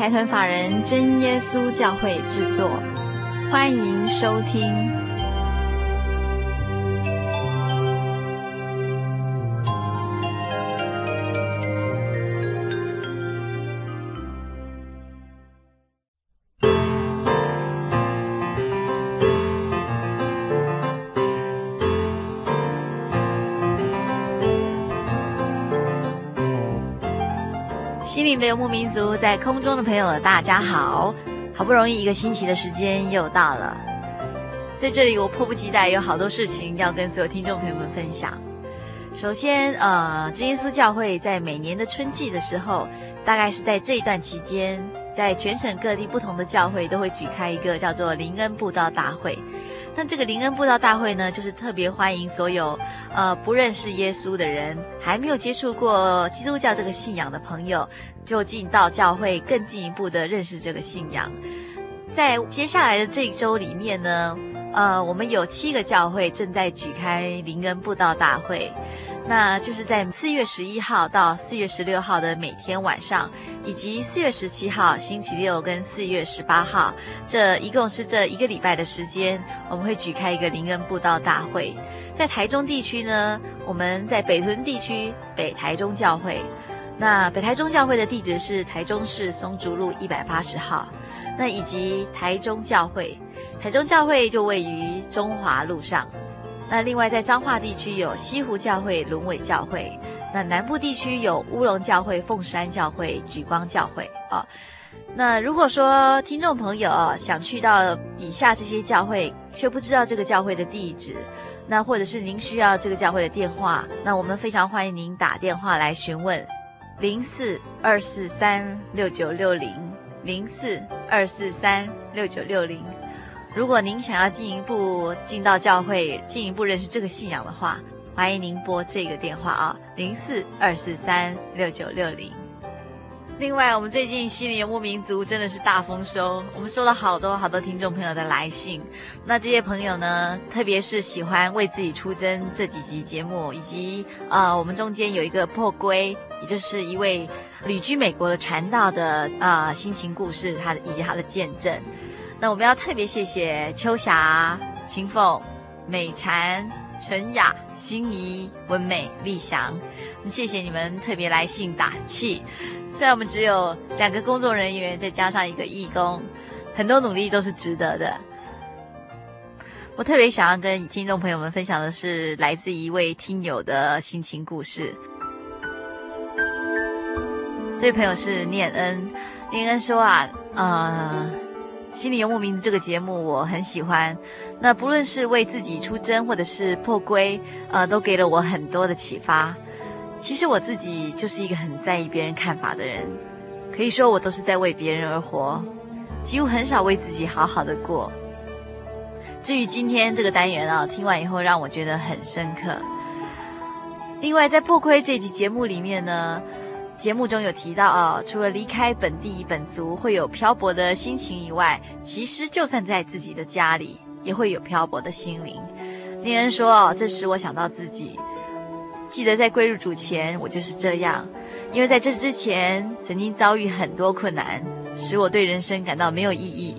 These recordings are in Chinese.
财团法人真耶稣教会制作，欢迎收听。游牧民族在空中的朋友，大家好！好不容易一个星期的时间又到了，在这里我迫不及待，有好多事情要跟所有听众朋友们分享。首先，呃，真耶稣教会在每年的春季的时候，大概是在这一段期间，在全省各地不同的教会都会举开一个叫做灵恩布道大会。那这个灵恩布道大会呢，就是特别欢迎所有呃不认识耶稣的人，还没有接触过基督教这个信仰的朋友，就进到教会更进一步的认识这个信仰。在接下来的这一周里面呢，呃，我们有七个教会正在举开灵恩布道大会。那就是在四月十一号到四月十六号的每天晚上，以及四月十七号星期六跟四月十八号，这一共是这一个礼拜的时间，我们会举开一个灵恩布道大会。在台中地区呢，我们在北屯地区北台中教会，那北台中教会的地址是台中市松竹路一百八十号，那以及台中教会，台中教会就位于中华路上。那另外在彰化地区有西湖教会、龙尾教会；那南部地区有乌龙教会、凤山教会、莒光教会啊、那如果说听众朋友啊想去到以下这些教会，却不知道这个教会的地址，那或者是您需要这个教会的电话，那我们非常欢迎您打电话来询问零四二四三六九六零零四二四三六九六零。如果您想要进一步进到教会，进一步认识这个信仰的话，欢迎您拨这个电话啊，零四二四三六九六零。另外，我们最近心灵游牧民族真的是大丰收，我们收了好多好多听众朋友的来信。那这些朋友呢，特别是喜欢为自己出征这几集节目，以及呃，我们中间有一个破归，也就是一位旅居美国的传道的呃心情故事，他的以及他的见证。那我们要特别谢谢秋霞、秦凤、美婵、纯雅、心仪、文美、丽祥，谢谢你们特别来信打气。虽然我们只有两个工作人员，再加上一个义工，很多努力都是值得的。我特别想要跟听众朋友们分享的是来自一位听友的心情故事。这位朋友是念恩，念恩说啊，呃。心理游牧民族这个节目我很喜欢，那不论是为自己出征或者是破归，呃，都给了我很多的启发。其实我自己就是一个很在意别人看法的人，可以说我都是在为别人而活，几乎很少为自己好好的过。至于今天这个单元啊，听完以后让我觉得很深刻。另外，在破归这集节目里面呢。节目中有提到啊，除了离开本地本族会有漂泊的心情以外，其实就算在自己的家里也会有漂泊的心灵。念恩说：“哦，这使我想到自己，记得在归入主前，我就是这样，因为在这之前曾经遭遇很多困难，使我对人生感到没有意义。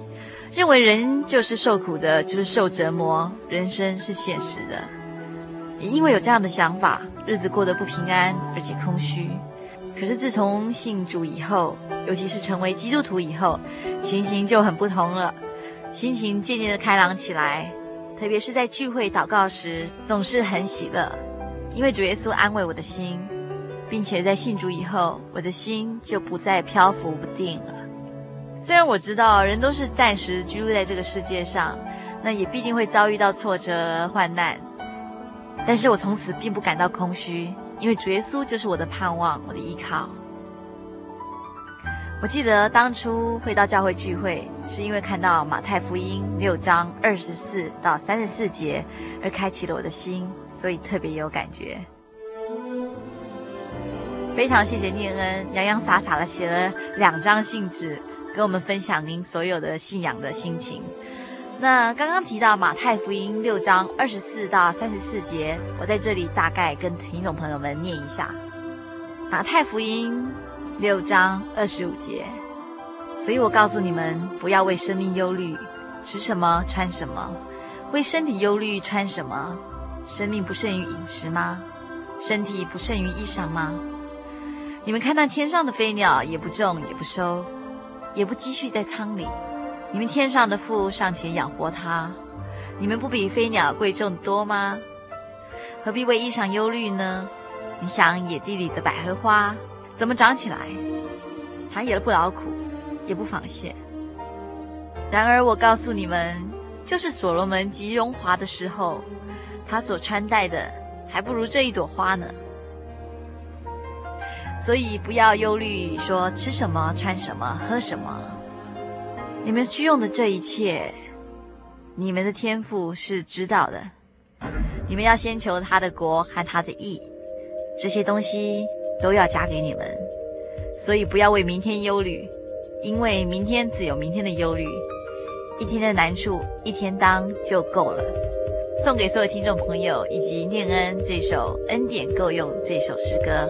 认为人就是受苦的，就是受折磨，人生是现实的。也因为有这样的想法，日子过得不平安，而且空虚。可是自从信主以后，尤其是成为基督徒以后，情形就很不同了，心情渐渐的开朗起来。特别是在聚会祷告时，总是很喜乐，因为主耶稣安慰我的心，并且在信主以后，我的心就不再漂浮不定了。虽然我知道人都是暂时居住在这个世界上，那也必定会遭遇到挫折患难，但是我从此并不感到空虚，因为主耶稣就是我的盼望，我的依靠。我记得当初会到教会聚会，是因为看到马太福音六章二十四到三十四节，而开启了我的心，所以特别有感觉。非常谢谢念恩洋洋洒洒的写了两张信纸，跟我们分享您所有的信仰的心情。那刚刚提到马太福音六章二十四到三十四节，我在这里大概跟听众朋友们念一下马太福音。六章二十五节，所以我告诉你们，不要为生命忧虑，吃什么穿什么；为身体忧虑穿什么。生命不胜于饮食吗？身体不胜于衣裳吗？你们看那天上的飞鸟，也不种，也不收，也不积蓄在仓里，你们天上的父尚且养活他，你们不比飞鸟贵重多吗？何必为衣裳忧虑呢？你想野地里的百合花。怎么长起来？它也不劳苦，也不纺线。然而我告诉你们，就是所罗门极荣华的时候，他所穿戴的还不如这一朵花呢。所以不要忧虑，说吃什么、穿什么、喝什么。你们需用的这一切，你们的天赋是知道的。你们要先求他的国和他的义，这些东西。都要加给你们，所以不要为明天忧虑，因为明天自有明天的忧虑，一天的难处一天当就够了。送给所有听众朋友以及念恩这首《恩典够用》这首诗歌。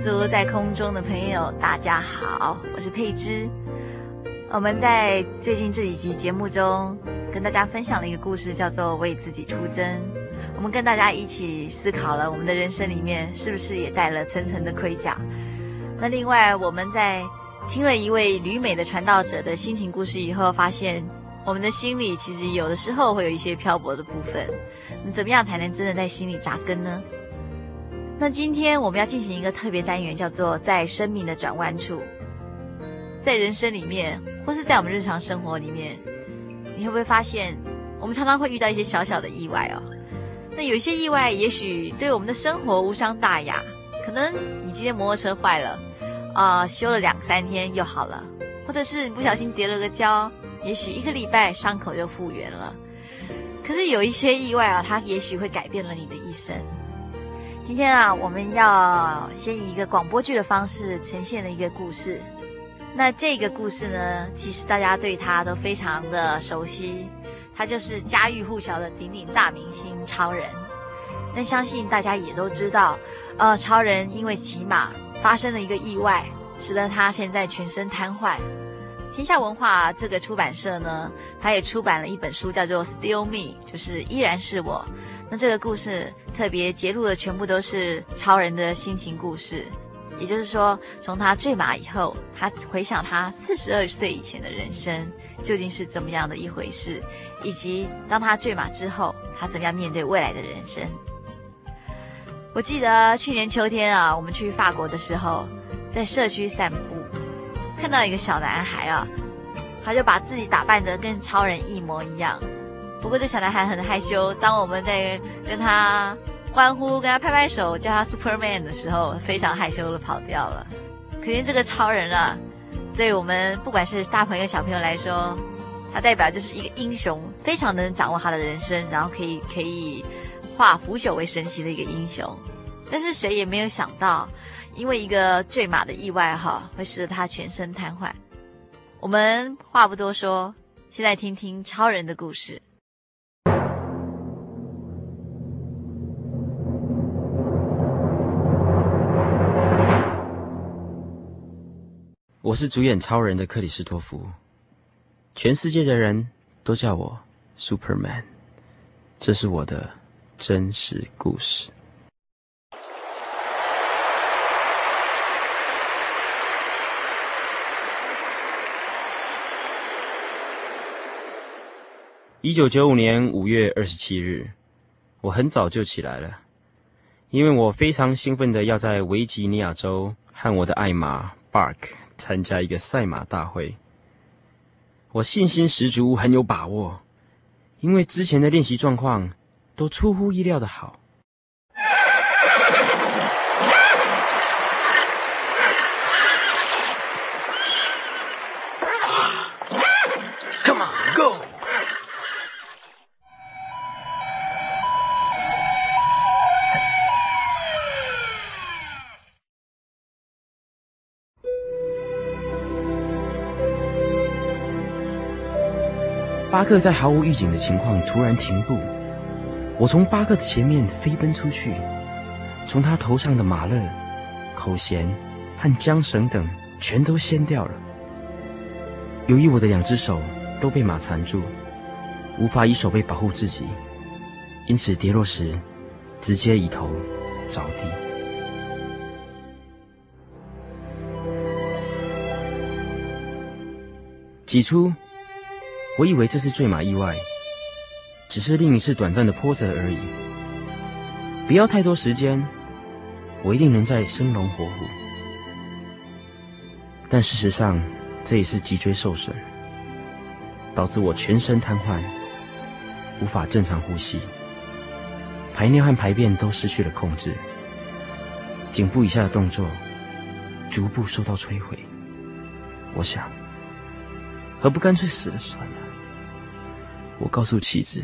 族在空中的朋友，大家好，我是佩芝。我们在最近这几集节目中，跟大家分享了一个故事，叫做“为自己出征”。我们跟大家一起思考了，我们的人生里面是不是也带了层层的盔甲？那另外，我们在听了一位旅美的传道者的心情故事以后，发现我们的心里其实有的时候会有一些漂泊的部分。你怎么样才能真的在心里扎根呢？那今天我们要进行一个特别单元，叫做“在生命的转弯处”。在人生里面，或是在我们日常生活里面，你会不会发现，我们常常会遇到一些小小的意外哦？那有一些意外，也许对我们的生活无伤大雅。可能你今天摩托车坏了，啊、修了两三天又好了；或者是你不小心跌了个跤，也许一个礼拜伤口就复原了。可是有一些意外啊，它也许会改变了你的一生。今天啊，我们要先以一个广播剧的方式呈现了一个故事。那这个故事呢，其实大家对他都非常的熟悉，他就是家喻户晓的鼎鼎大明星超人。那相信大家也都知道，呃，超人因为骑马发生了一个意外，使得他现在全身瘫痪。天下文化这个出版社呢，他也出版了一本书，叫做《Still Me》，就是依然是我。那这个故事特别揭露的全部都是超人的心情故事。也就是说，从他坠马以后，他回想他四十二岁以前的人生究竟是怎么样的一回事，以及当他坠马之后，他怎么样面对未来的人生。我记得去年秋天啊，我们去法国的时候，在社区散步，看到一个小男孩啊，他就把自己打扮得跟超人一模一样。不过这小男孩很害羞，当我们在跟他。欢呼，跟他拍拍手，叫他 Superman 的时候，非常害羞的跑掉了。可见这个超人啊，对我们不管是大朋友小朋友来说，他代表就是一个英雄，非常能掌握他的人生，然后可以可以化腐朽为神奇的一个英雄。但是谁也没有想到，因为一个坠马的意外哈，会使得他全身瘫痪。我们话不多说，现在听听超人的故事。我是主演超人的克里斯托弗，全世界的人都叫我 Superman，这是我的真实故事。一九九五年五月二十七日，我很早就起来了，因为我非常兴奋的要在维吉尼亚州和我的爱马 Bark。参加一个赛马大会，我信心十足，很有把握，因为之前的练习状况都出乎意料的好。巴克在毫无预警的情况突然停步，我从巴克的前面飞奔出去，从他头上的马勒、口衔和缰绳等全都掀掉了。由于我的两只手都被马缠住，无法以手背保护自己，因此跌落时直接以头着地。起初。我以为这是坠马意外，只是另一次短暂的波折而已。不要太多时间，我一定能再生龙活虎。但事实上，这一次脊椎受损，导致我全身瘫痪，无法正常呼吸，排尿和排便都失去了控制，颈部以下的动作逐步受到摧毁。我想，何不干脆死了算了？我告诉妻子：“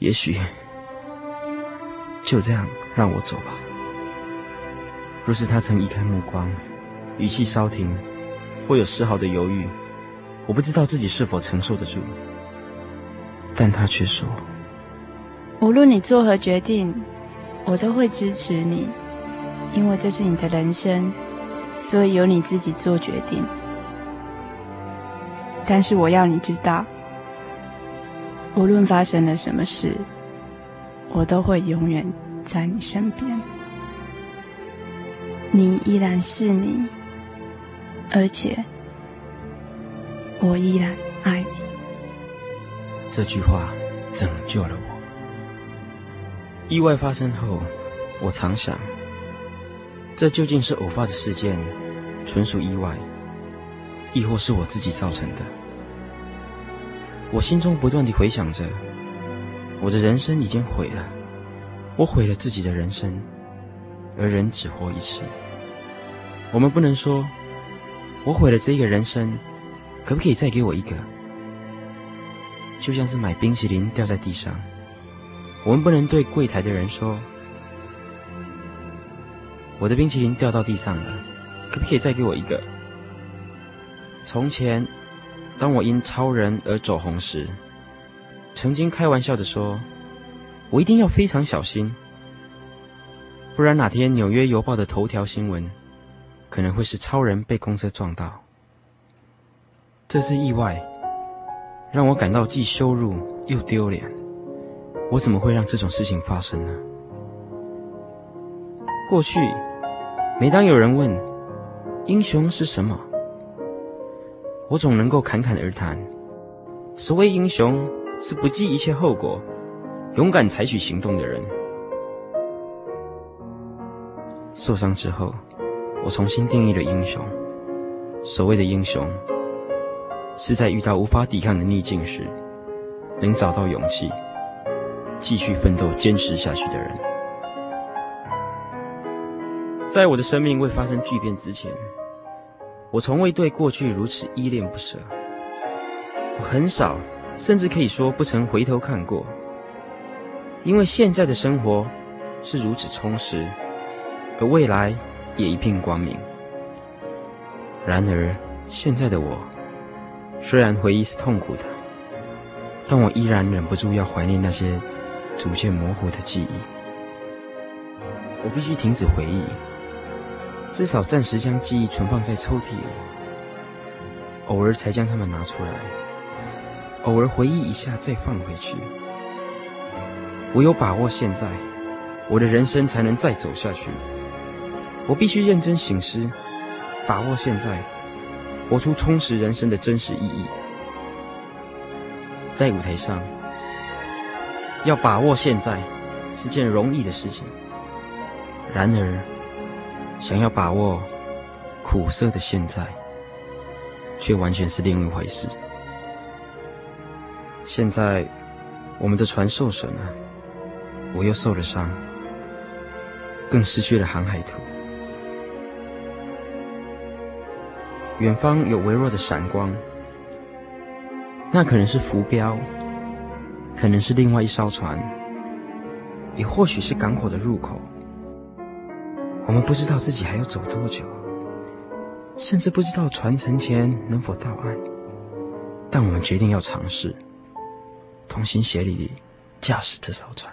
也许就这样让我走吧。”若是他曾移开目光，语气稍停，或有丝毫的犹豫，我不知道自己是否承受得住。但他却说：“无论你做何决定，我都会支持你，因为这是你的人生，所以由你自己做决定。但是我要你知道。”无论发生了什么事，我都会永远在你身边。你依然是你，而且我依然爱你。这句话拯救了我。意外发生后，我常想，这究竟是偶发的事件，纯属意外，亦或是我自己造成的？我心中不断地回想着，我的人生已经毁了，我毁了自己的人生，而人只活一次。我们不能说，我毁了这一个人生，可不可以再给我一个？就像是买冰淇淋掉在地上，我们不能对柜台的人说：“我的冰淇淋掉到地上了，可不可以再给我一个？”从前，当我因超人而走红时，曾经开玩笑地说：“我一定要非常小心，不然哪天《纽约邮报》的头条新闻可能会是超人被公车撞到。”这是意外。让我感到既羞辱又丢脸，我怎么会让这种事情发生呢？过去，每当有人问英雄是什么，我总能够侃侃而谈。所谓英雄，是不计一切后果，勇敢采取行动的人。受伤之后，我重新定义了英雄。所谓的英雄。是在遇到无法抵抗的逆境时，能找到勇气，继续奋斗、坚持下去的人。在我的生命未发生巨变之前，我从未对过去如此依恋不舍。我很少，甚至可以说不曾回头看过，因为现在的生活是如此充实，而未来也一片光明。然而，现在的我。虽然回忆是痛苦的，但我依然忍不住要怀念那些逐渐模糊的记忆。我必须停止回忆，至少暂时将记忆存放在抽屉里，偶尔才将它们拿出来，偶尔回忆一下再放回去。唯有把握现在，我的人生才能再走下去。我必须认真醒思，把握现在。活出充实人生的真实意义。在舞台上，要把握现在是件容易的事情；然而，想要把握苦涩的现在，却完全是另一回事。现在，我们的船受损了，我又受了伤，更失去了航海图。远方有微弱的闪光，那可能是浮标，可能是另外一艘船，也或许是港口的入口。我们不知道自己还要走多久，甚至不知道船沉前能否到岸，但我们决定要尝试，同心协力地驾驶这艘船。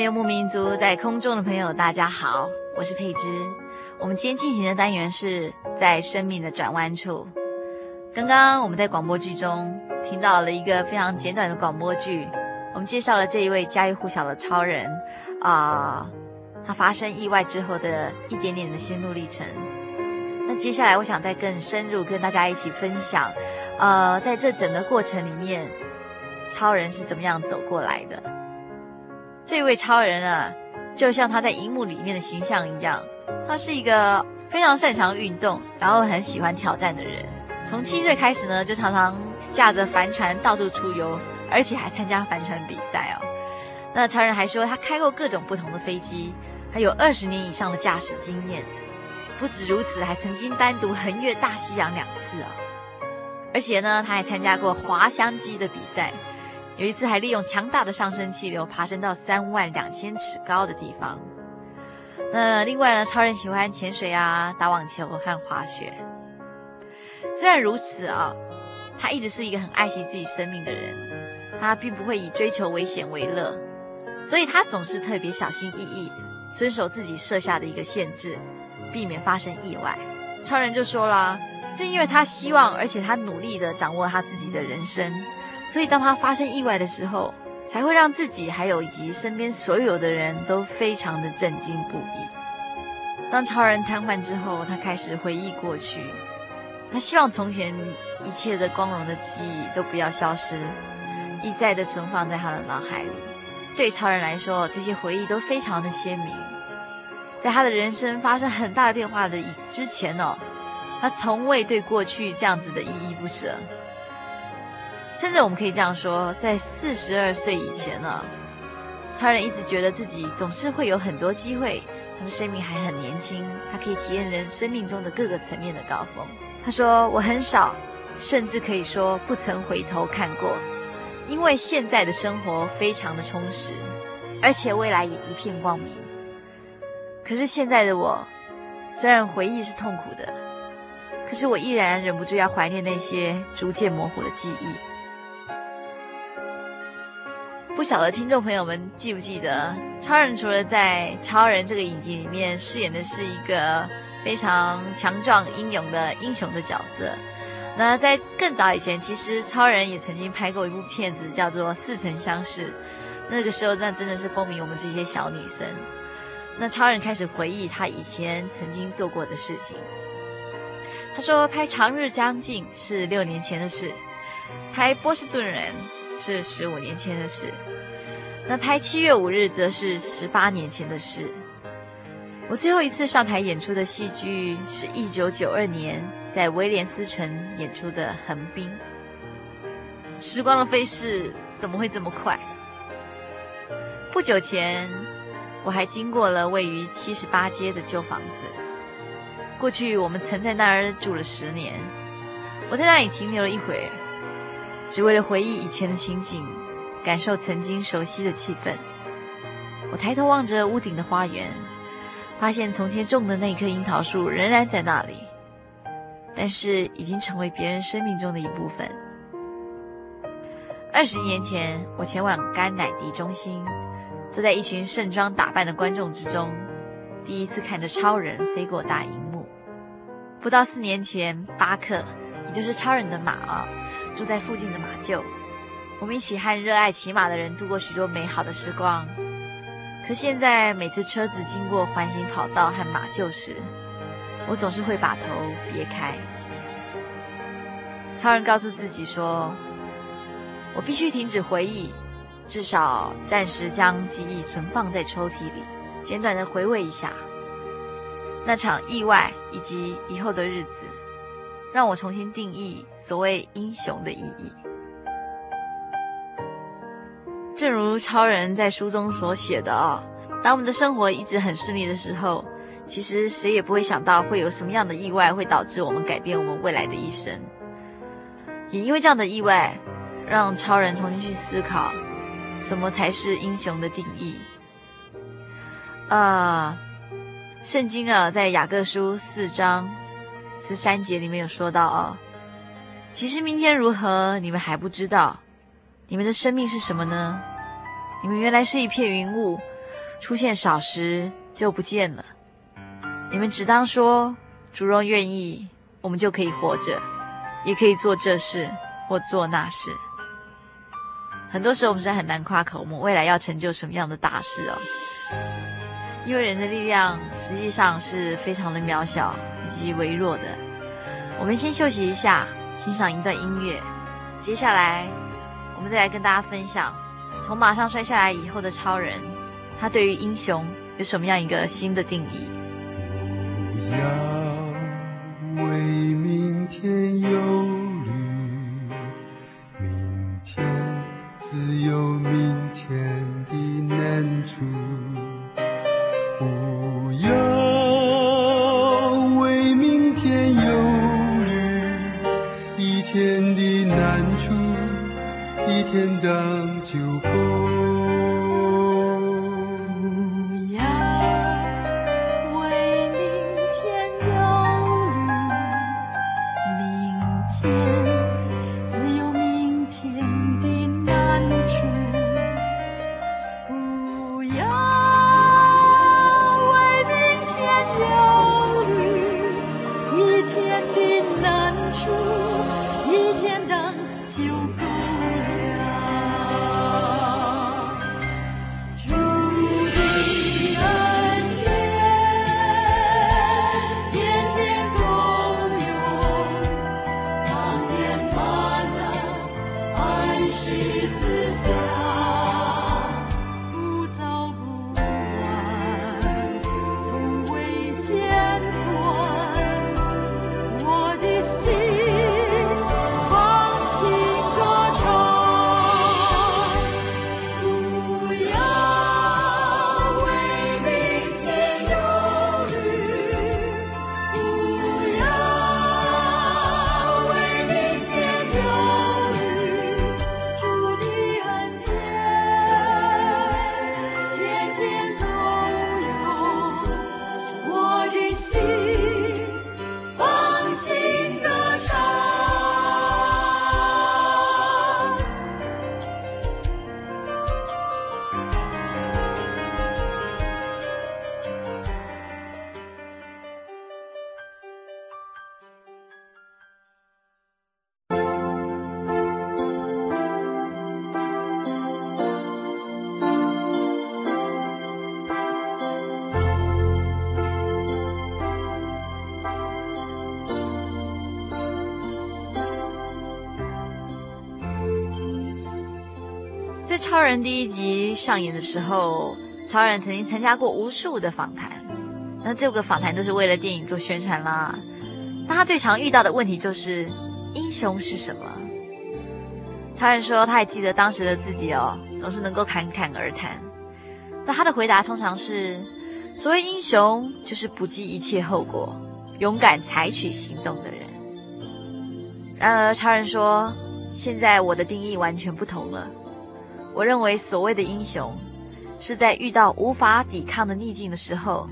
的游牧民族，在空中的朋友，大家好，我是佩芝。我们今天进行的单元是在生命的转弯处。刚刚我们在广播剧中听到了一个非常简短的广播剧，我们介绍了这一位家喻户晓的超人啊、他发生意外之后的一点点的心路历程。那接下来，我想再更深入跟大家一起分享，呃，在这整个过程里面，超人是怎么样走过来的。这位超人啊，就像他在荧幕里面的形象一样，他是一个非常擅长运动，然后很喜欢挑战的人。从七岁开始呢，就常常驾着帆船到处出游，而且还参加帆船比赛哦。那超人还说，他开过各种不同的飞机，还有二十年以上的驾驶经验。不止如此，还曾经单独横越大西洋两次哦。而且呢，他还参加过滑翔机的比赛。有一次还利用强大的上升气流爬升到三万两千尺高的地方。那另外呢，超人喜欢潜水啊、打网球和滑雪。虽然如此啊，他一直是一个很爱惜自己生命的人，他并不会以追求危险为乐，所以他总是特别小心翼翼，遵守自己设下的一个限制，避免发生意外。超人就说了，正因为他希望，而且他努力地掌握他自己的人生。所以，当他发生意外的时候，才会让自己还有以及身边所有的人都非常的震惊不已。当超人瘫痪之后，他开始回忆过去，他希望从前一切的光荣的记忆都不要消失，一再的存放在他的脑海里。对超人来说，这些回忆都非常的鲜明。在他的人生发生很大的变化的之前哦，他从未对过去这样子的依依不舍。甚至我们可以这样说，在四十二岁以前呢、超人一直觉得自己总是会有很多机会，他的生命还很年轻，他可以体验人生命中的各个层面的高峰。他说：“我很少，甚至可以说不曾回头看过，因为现在的生活非常的充实，而且未来也一片光明。可是现在的我，虽然回忆是痛苦的，可是我依然忍不住要怀念那些逐渐模糊的记忆。”不晓得听众朋友们记不记得，超人除了在《超人》这个影集里面饰演的是一个非常强壮英勇的英雄的角色，那在更早以前，其实超人也曾经拍过一部片子，叫做《似曾相识》。那个时候，那真的是风靡我们这些小女生。那超人开始回忆他以前曾经做过的事情。他说，拍《长日将近》是六年前的事，拍《波士顿人》是十五年前的事。那拍《七月五日》则是十八年前的事。我最后一次上台演出的戏剧是一九九二年在威廉斯城演出的《横滨》。时光的飞逝怎么会这么快？不久前，我还经过了位于七十八街的旧房子。过去我们曾在那儿住了十年，我在那里停留了一会儿，只为了回忆以前的情景。感受曾经熟悉的气氛。我抬头望着屋顶的花园，发现从前种的那棵樱桃树仍然在那里，但是已经成为别人生命中的一部分。二十年前，我前往甘乃迪中心，坐在一群盛装打扮的观众之中，第一次看着超人飞过大荧幕。不到四年前，巴克，也就是超人的马啊，住在附近的马厩。我们一起和热爱骑马的人度过许多美好的时光。可现在，每次车子经过环形跑道和马厩时，我总是会把头别开。超人告诉自己说：“我必须停止回忆，至少暂时将记忆存放在抽屉里，简短的回味一下那场意外以及以后的日子，让我重新定义所谓英雄的意义。”正如超人在书中所写的啊、当我们的生活一直很顺利的时候，其实谁也不会想到会有什么样的意外会导致我们改变我们未来的一生。也因为这样的意外，让超人重新去思考，什么才是英雄的定义。啊、圣经啊，在雅各书四章十三节里面有说到啊，其实明天如何，你们还不知道。你们的生命是什么呢？你们原来是一片云雾，出现少时就不见了。你们只当说，主若愿意，我们就可以活着，也可以做这事或做那事。很多时候我们实在很难夸口，我们未来要成就什么样的大事哦。因为人的力量实际上是非常的渺小极微弱的。我们先休息一下，欣赏一段音乐。接下来，我们再来跟大家分享，从马上摔下来以后的超人，他对于英雄有什么样一个新的定义？不要为明天忧超人第一集上演的时候，超人曾经参加过无数的访谈，那这个访谈都是为了电影做宣传啦。那他最常遇到的问题就是英雄是什么？超人说他还记得当时的自己哦，总是能够侃侃而谈。那他的回答通常是：所谓英雄就是不计一切后果，勇敢采取行动的人。然而超人说，现在我的定义完全不同了。我认为所谓的英雄，是在遇到无法抵抗的逆境的时候，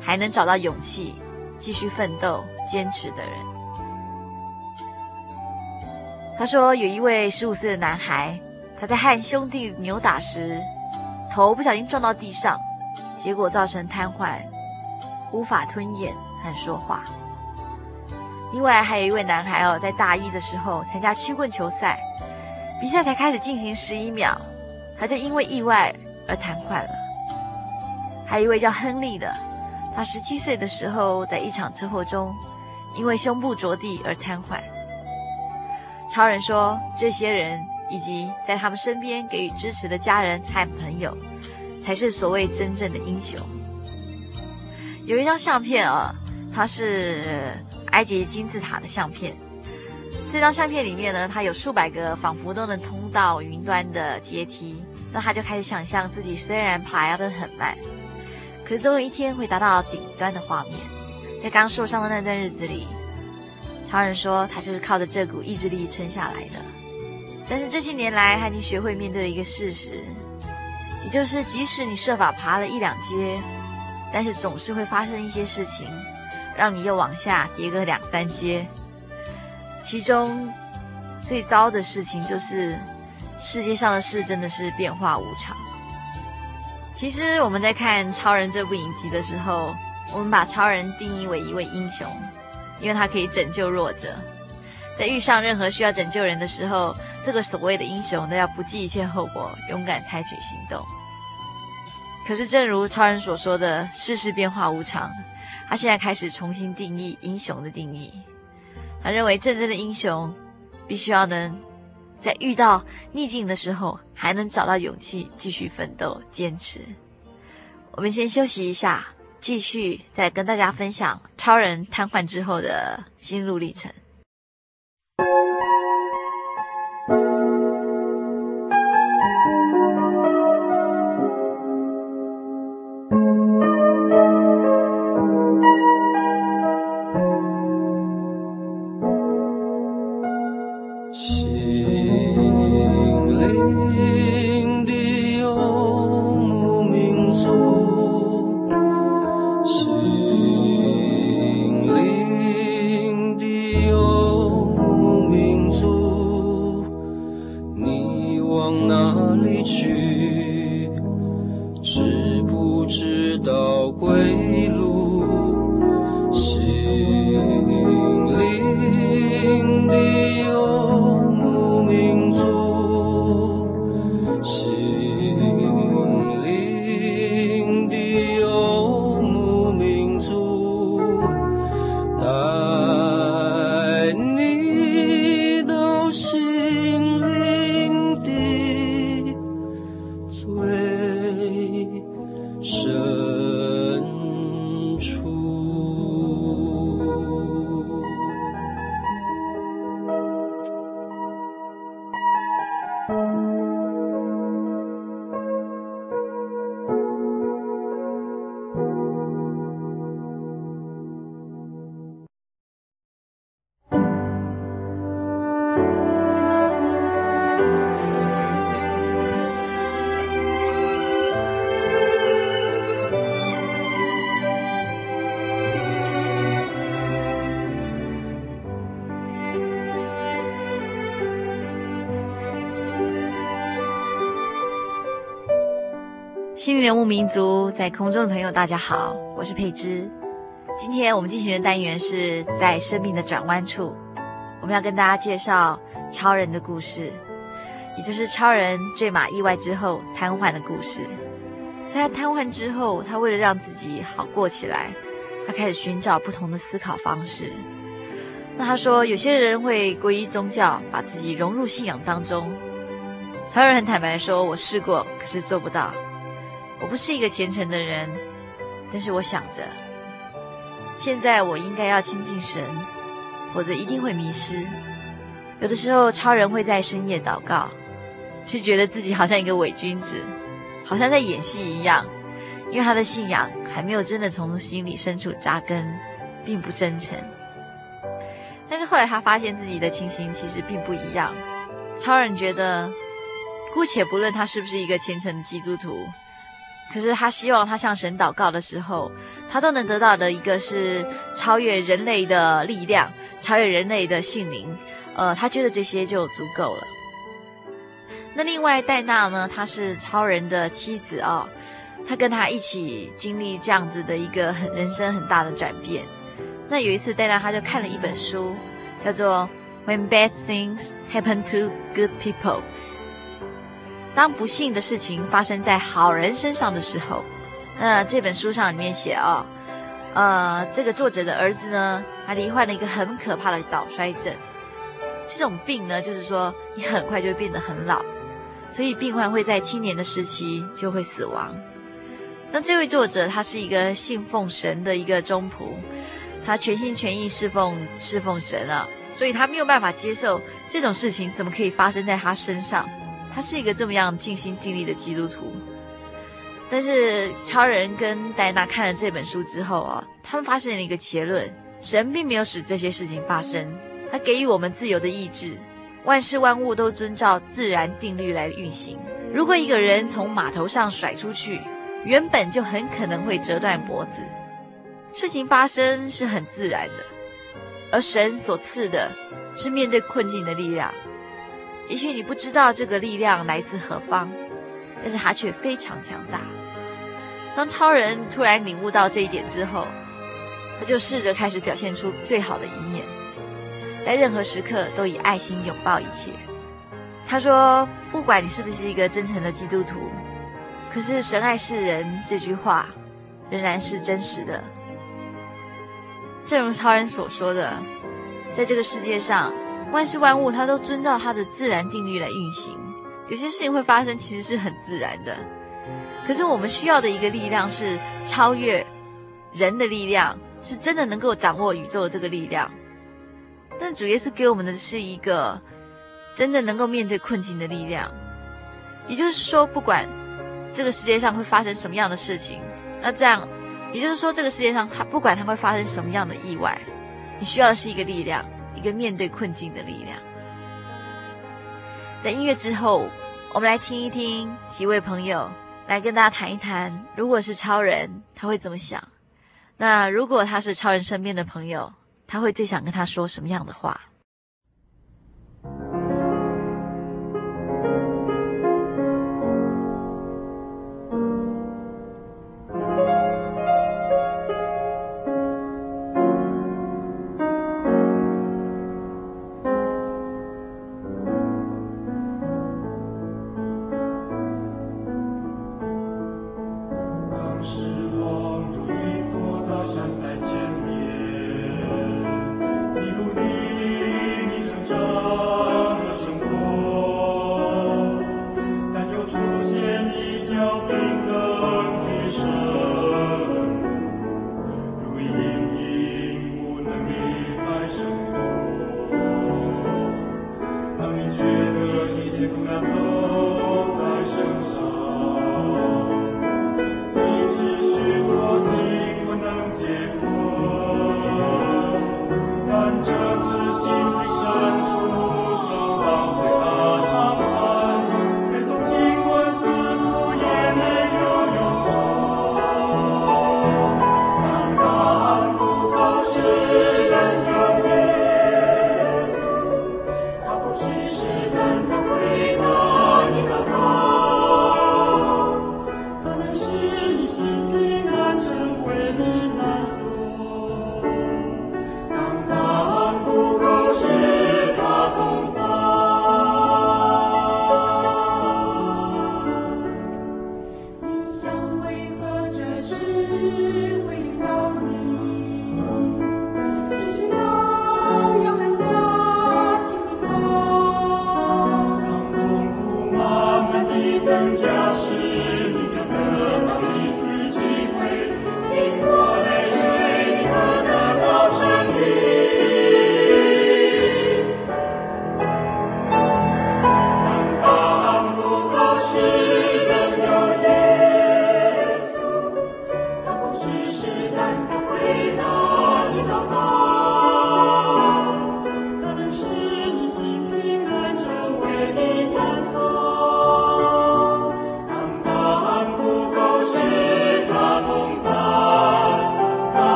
还能找到勇气继续奋斗、坚持的人。他说，有一位十五岁的男孩，他在和兄弟扭打时，头不小心撞到地上，结果造成瘫痪，无法吞咽和说话。另外还有一位男孩哦，在大一的时候参加曲棍球赛，比赛才开始进行十一秒。他就因为意外而瘫痪了。还有一位叫亨利的，他十七岁的时候在一场车祸中，因为胸部着地而瘫痪。超人说，这些人以及在他们身边给予支持的家人和朋友，才是所谓真正的英雄。有一张相片啊，它是埃及金字塔的相片。这张相片里面呢，它有数百个仿佛都能通到云端的阶梯。那他就开始想象自己虽然爬得很慢，可是总有一天会达到顶端的画面。在刚受伤的那段日子里，超人说他就是靠着这股意志力撑下来的。但是这些年来，他已经学会面对了一个事实，也就是即使你设法爬了一两阶，但是总是会发生一些事情，让你又往下跌个两三阶。其中最糟的事情就是。世界上的事真的是变化无常，其实我们在看《超人》这部影集的时候，我们把超人定义为一位英雄，因为他可以拯救弱者。在遇上任何需要拯救人的时候，这个所谓的英雄都要不计一切后果，勇敢采取行动。可是，正如超人所说的，世事变化无常，他现在开始重新定义英雄的定义。他认为，真正的英雄必须要能在遇到逆境的时候，还能找到勇气继续奋斗、坚持。我们先休息一下，继续再跟大家分享超人瘫痪之后的心路历程。民族，在空中的朋友，大家好，我是佩芝。今天我们进行的单元是在生命的转弯处，我们要跟大家介绍超人的故事，也就是超人坠马意外之后瘫痪的故事。在他瘫痪之后，他为了让自己好过起来，他开始寻找不同的思考方式。那他说，有些人会皈依宗教，把自己融入信仰当中。超人很坦白地说：“我试过，可是做不到。”我不是一个虔诚的人，但是我想着，现在我应该要亲近神，否则一定会迷失。有的时候，超人会在深夜祷告，却觉得自己好像一个伪君子，好像在演戏一样，因为他的信仰还没有真的从心里深处扎根，并不真诚。但是后来他发现自己的情形其实并不一样。超人觉得，姑且不论他是不是一个虔诚的基督徒。可是他希望他向神祷告的时候，他都能得到的一个是超越人类的力量，超越人类的性灵。呃，他觉得这些就足够了。那另外戴娜呢？她是超人的妻子啊、哦，她跟他一起经历这样子的一个很人生很大的转变。那有一次戴娜她就看了一本书，叫做《When Bad Things Happen to Good People》。当不幸的事情发生在好人身上的时候，那这本书上里面写啊、哦，呃，这个作者的儿子呢，他罹患了一个很可怕的早衰症。这种病呢，就是说你很快就会变得很老，所以病患会在青年的时期就会死亡。那这位作者他是一个信奉神的一个忠仆，他全心全意侍奉侍奉神啊，所以他没有办法接受这种事情怎么可以发生在他身上。他是一个这么样尽心尽力的基督徒，但是超人跟戴娜看了这本书之后啊，他们发现了一个结论：神并没有使这些事情发生，他给予我们自由的意志，万事万物都遵照自然定律来运行。如果一个人从码头上甩出去，原本就很可能会折断脖子。事情发生是很自然的，而神所赐的是面对困境的力量。也许你不知道这个力量来自何方，但是它却非常强大。当超人突然领悟到这一点之后，他就试着开始表现出最好的一面，在任何时刻都以爱心拥抱一切。他说：“不管你是不是一个真诚的基督徒，可是神爱世人这句话仍然是真实的。正如超人所说的，在这个世界上，万事万物它都遵照它的自然定律来运行。有些事情会发生，其实是很自然的。可是我们需要的一个力量是超越人的力量，是真的能够掌握宇宙的这个力量。但主耶稣给我们的是一个。”真正能够面对困境的力量，也就是说，不管这个世界上会发生什么样的事情，那这样，也就是说，这个世界上它不管它会发生什么样的意外，你需要的是一个力量，一个面对困境的力量。在音乐之后，我们来听一听几位朋友来跟大家谈一谈，如果是超人，他会怎么想？那如果他是超人身边的朋友，他会最想跟他说什么样的话？segura dor.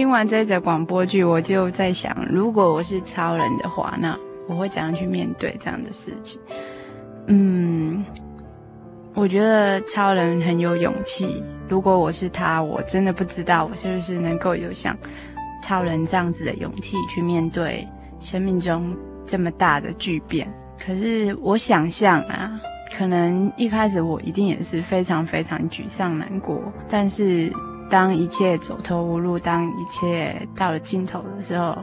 听完这则广播剧，我就在想，如果我是超人的话，那我会怎样去面对这样的事情？嗯，我觉得超人很有勇气。如果我是他，我真的不知道我是不是能够有像超人这样子的勇气去面对生命中这么大的巨变。可是我想象啊，可能一开始我一定也是非常非常沮丧难过。但是当一切走投无路，当一切到了尽头的时候，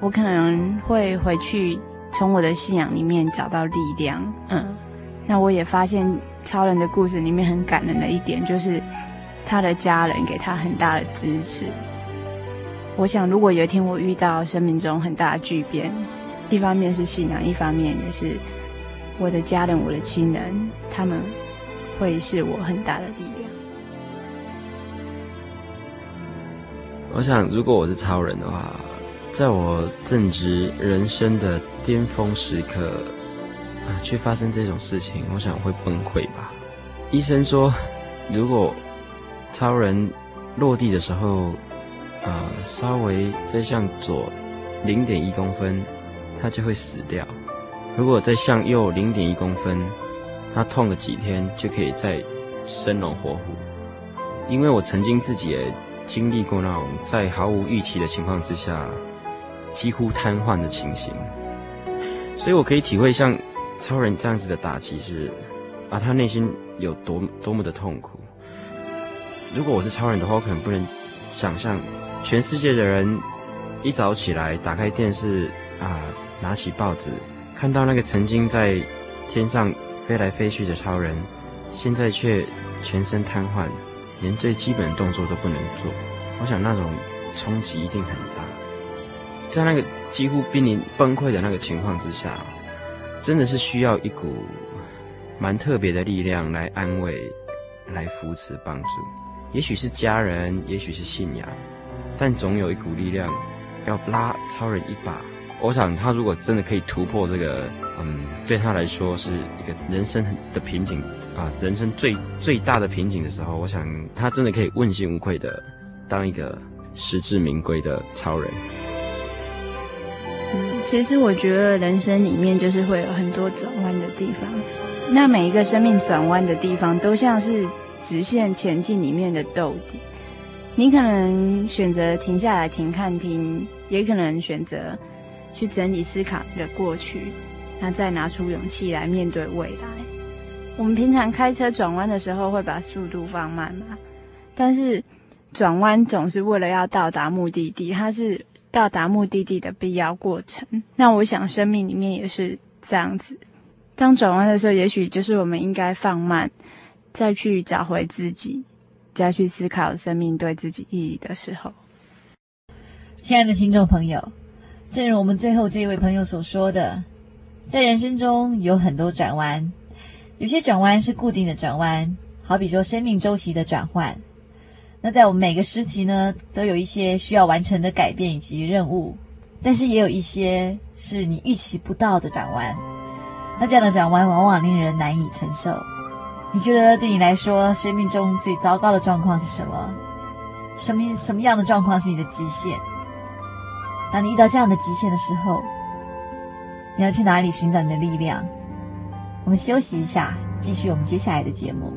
我可能会回去从我的信仰里面找到力量。嗯，那我也发现超人的故事里面很感人的一点，就是他的家人给他很大的支持。我想，如果有一天我遇到生命中很大的巨变，一方面是信仰，一方面也是我的家人、我的亲人，他们会是我很大的力量。我想，如果我是超人的话，在我正值人生的巅峰时刻，啊，却发生这种事情，我想会崩溃吧。医生说，如果超人落地的时候，啊，稍微再向左零点一公分。他就会死掉。如果再向右零点一公分，他痛个几天就可以再生龙活虎。因为我曾经自己也经历过那种在毫无预期的情况之下几乎瘫痪的情形，所以我可以体会像超人这样子的打击是啊，他内心有多多么的痛苦。如果我是超人的话，我可能不能想象全世界的人一早起来打开电视啊。拿起报纸，看到那个曾经在天上飞来飞去的超人，现在却全身瘫痪，连最基本的动作都不能做。我想那种冲击一定很大。在那个几乎濒临崩溃的那个情况之下，真的是需要一股蛮特别的力量来安慰、来扶持、帮助。也许是家人，也许是信仰，但总有一股力量要拉超人一把。我想，他如果真的可以突破这个，嗯，对他来说是一个人生的瓶颈啊，人生最最大的瓶颈的时候，我想他真的可以问心无愧的当一个实至名归的超人。嗯，其实我觉得人生里面就是会有很多转弯的地方，那每一个生命转弯的地方都像是直线前进里面的逗点，你可能选择停下来停看听，也可能选择。去整理思考你的过去，那再拿出勇气来面对未来。我们平常开车转弯的时候会把速度放慢嘛？但是转弯总是为了要到达目的地，它是到达目的地的必要过程。那我想生命里面也是这样子。当转弯的时候，也许就是我们应该放慢，再去找回自己，再去思考生命对自己意义的时候。亲爱的听众朋友。正如我们最后这位朋友所说的，在人生中有很多转弯，有些转弯是固定的转弯，好比说生命周期的转换。那在我们每个时期呢，都有一些需要完成的改变以及任务，但是也有一些是你预期不到的转弯。那这样的转弯往往令人难以承受。你觉得对你来说，生命中最糟糕的状况是什么？什么什么样的状况是你的极限？当你遇到这样的极限的时候，你要去哪里寻找你的力量？我们休息一下，继续我们接下来的节目。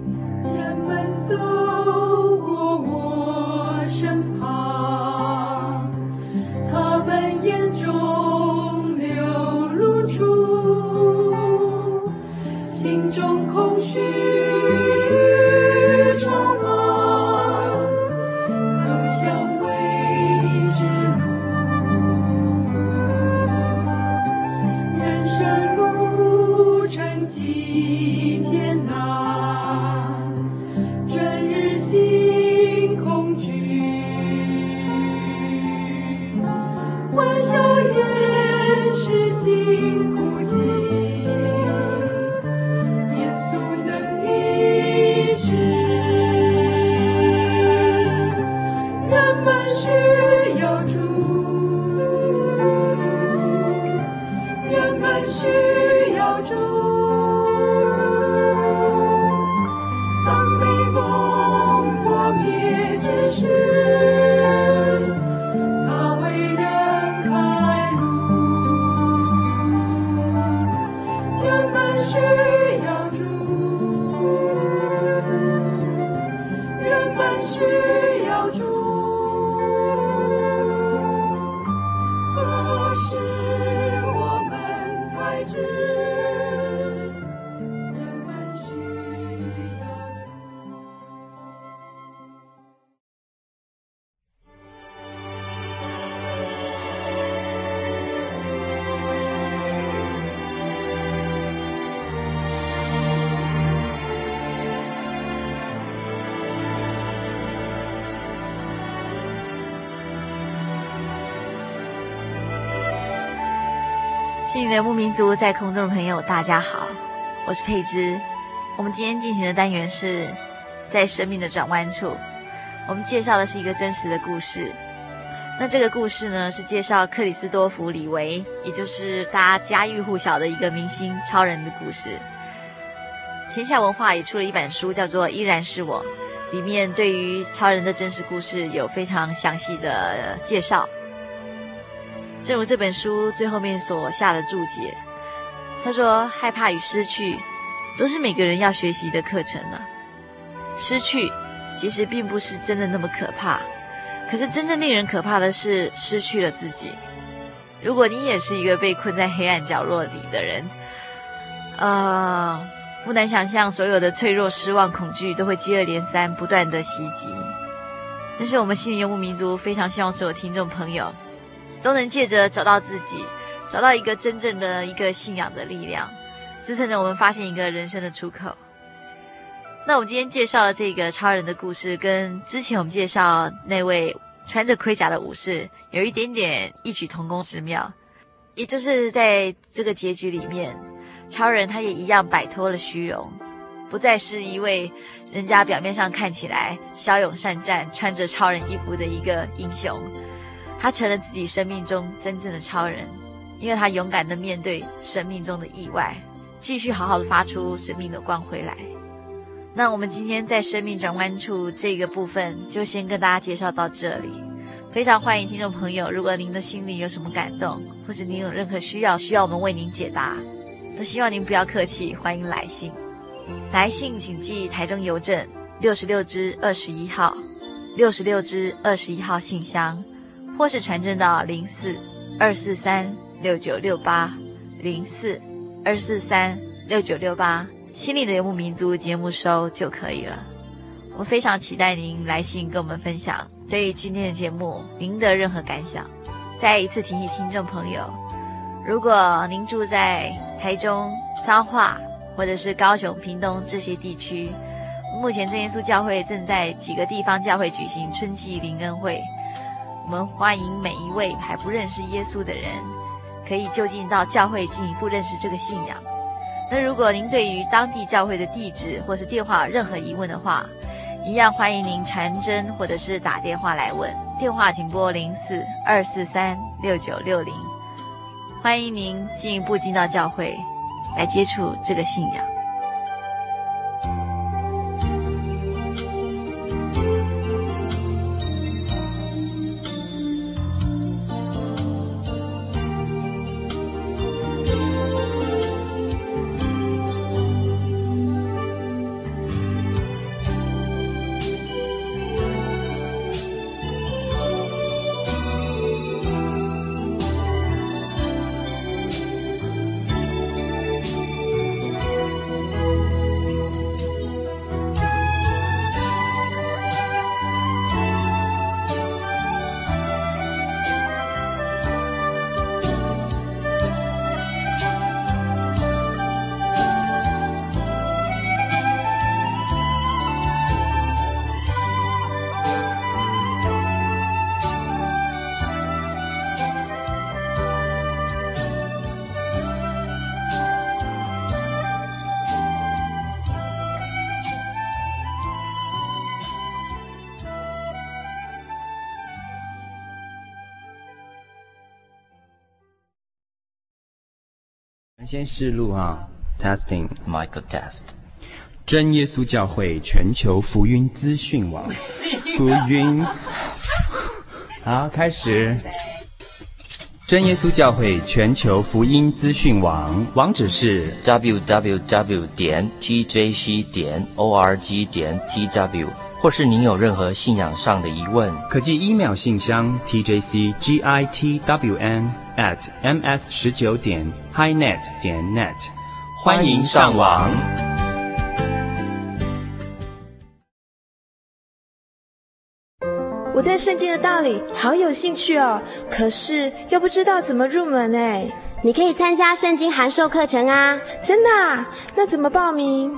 人们走过我身旁，他们眼中流露出心中空虚。族在空中的朋友，大家好，我是佩芝。我们今天进行的单元是在生命的转弯处，我们介绍的是一个真实的故事。那这个故事呢，是介绍克里斯多弗·李维，也就是大家家喻户晓的一个明星超人的故事。天下文化也出了一本书，叫做《依然是我》，里面对于超人的真实故事有非常详细的介绍。正如这本书最后面所下的注解，他说：“害怕与失去，都是每个人要学习的课程呢、失去其实并不是真的那么可怕。”可是真正令人可怕的是失去了自己。如果你也是一个被困在黑暗角落里的人，呃，不难想象，所有的脆弱、失望、恐惧都会接二连三、不断的袭击。但是我们心灵游牧民族非常希望所有听众朋友都能借着找到自己，找到一个真正的一个信仰的力量，支撑着我们发现一个人生的出口。那我们今天介绍的这个超人的故事，跟之前我们介绍那位穿着盔甲的武士有一点点异曲同工之妙，也就是在这个结局里面，超人他也一样摆脱了虚荣，不再是一位人家表面上看起来骁勇善战、穿着超人衣服的一个英雄，他成了自己生命中真正的超人，因为他勇敢地面对生命中的意外，继续好好的发出生命的光辉来。那我们今天在生命转弯处这个部分，就先跟大家介绍到这里。非常欢迎听众朋友，如果您的心里有什么感动，或是您有任何需要，需要我们为您解答，都希望您不要客气，欢迎来信。来信请寄台中邮政六十六支二十一号，六十六支二十一号信箱，或是传真到零四二四三六九六八零四二四三六九六八。心灵的游牧民族节目收就可以了。我非常期待您来信跟我们分享对于今天的节目您的任何感想。再一次提醒听众朋友，如果您住在台中、彰化或者是高雄、屏东这些地区，目前真耶稣教会正在几个地方教会举行春季灵恩会。我们欢迎每一位还不认识耶稣的人，可以就近到教会进一步认识这个信仰。那如果您对于当地教会的地址或是电话有任何疑问的话，一样欢迎您传真或者是打电话来问。电话请拨零四二四三六九六零。欢迎您进一步进到教会来接触这个信仰。先试录啊，testing Michael test，真耶稣教会全球福音资讯网，福音，好，开始。真耶稣教会全球福音资讯网，网址是 www 点 tjc 点 org 点 tw，或是您有任何信仰上的疑问，可寄 email 信箱 tjcgitwn at ms 十九点 highnet 点 net，欢迎上网。我对圣经的道理好有兴趣哦，可是又不知道怎么入门哎。你可以参加圣经函授课程啊！真的啊？那怎么报名？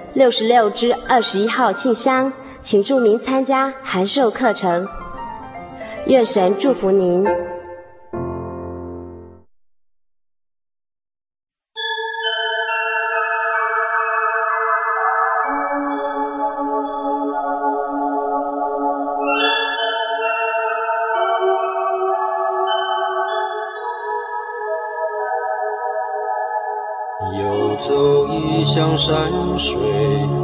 六十六之二十一号信箱，请注明参加函授课程。愿神祝福您。游走异乡山水，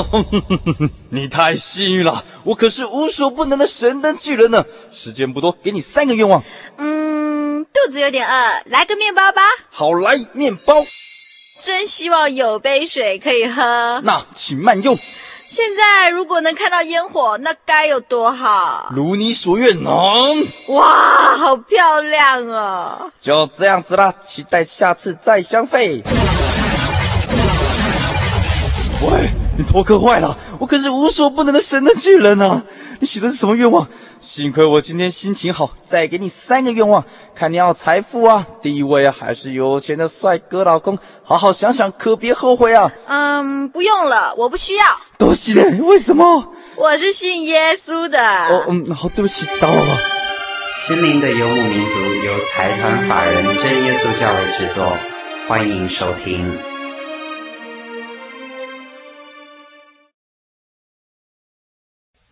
哦，你太幸运了，我可是无所不能的神灯巨人呢。时间不多，给你三个愿望。嗯，肚子有点饿，来个面包吧。好，来面包。真希望有杯水可以喝。那请慢用。现在如果能看到烟火，那该有多好。如你所愿，能。哇，好漂亮哦。就这样子啦，期待下次再相会。喂。你头壳坏了，我可是无所不能的神的巨人啊！你许的是什么愿望？幸亏我今天心情好，再给你三个愿望，看你要财富啊、地位啊，还是有钱的帅哥老公？好好想想，可别后悔啊！嗯，不用了，我不需要。多谢你，为什么？我是信耶稣的。哦，嗯，好，对不起，打扰了。心灵的游牧民族由财团法人真耶稣教会制作，欢迎收听。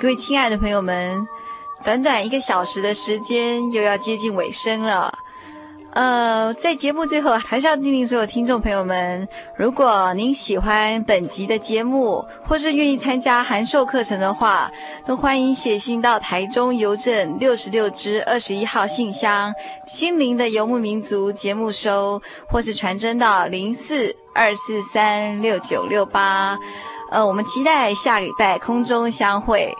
各位亲爱的朋友们，短短一个小时的时间又要接近尾声了。呃，在节目最后，还是要叮咛所有听众朋友们：如果您喜欢本集的节目，或是愿意参加函授课程的话，都欢迎写信到台中邮政六十六支二十一号信箱“心灵的游牧民族”节目收，或是传真到零四二四三六九六八。呃，我们期待下礼拜空中相会。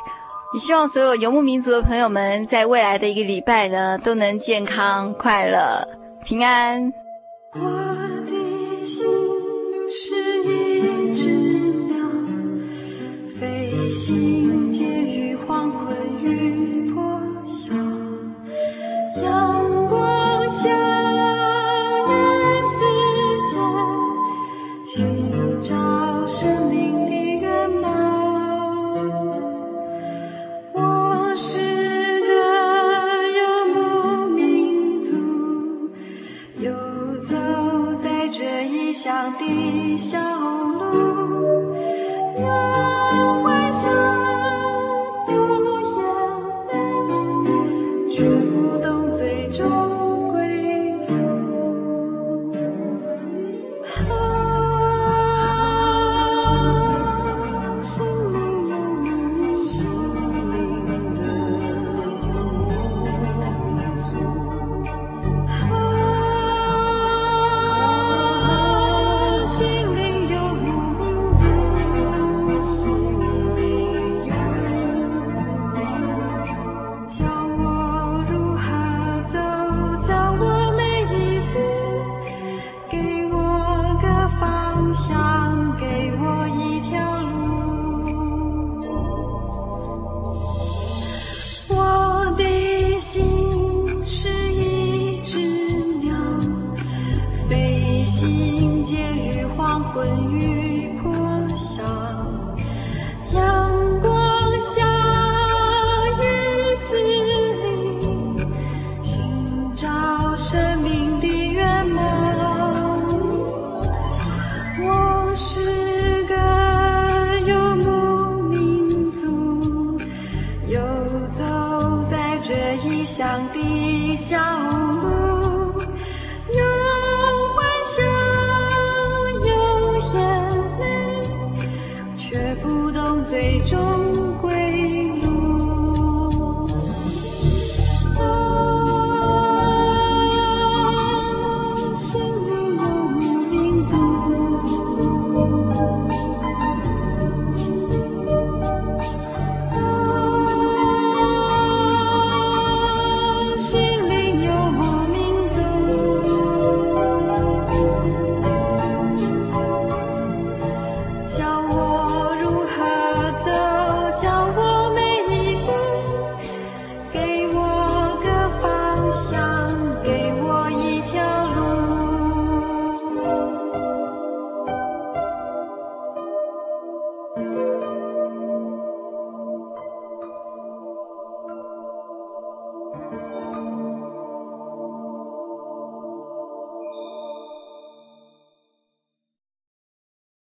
也希望所有游牧民族的朋友们，在未来的一个礼拜呢，都能健康、快乐、平安。我的心是一只鸟，飞行介于黄昏与破晓，阳光下。笑。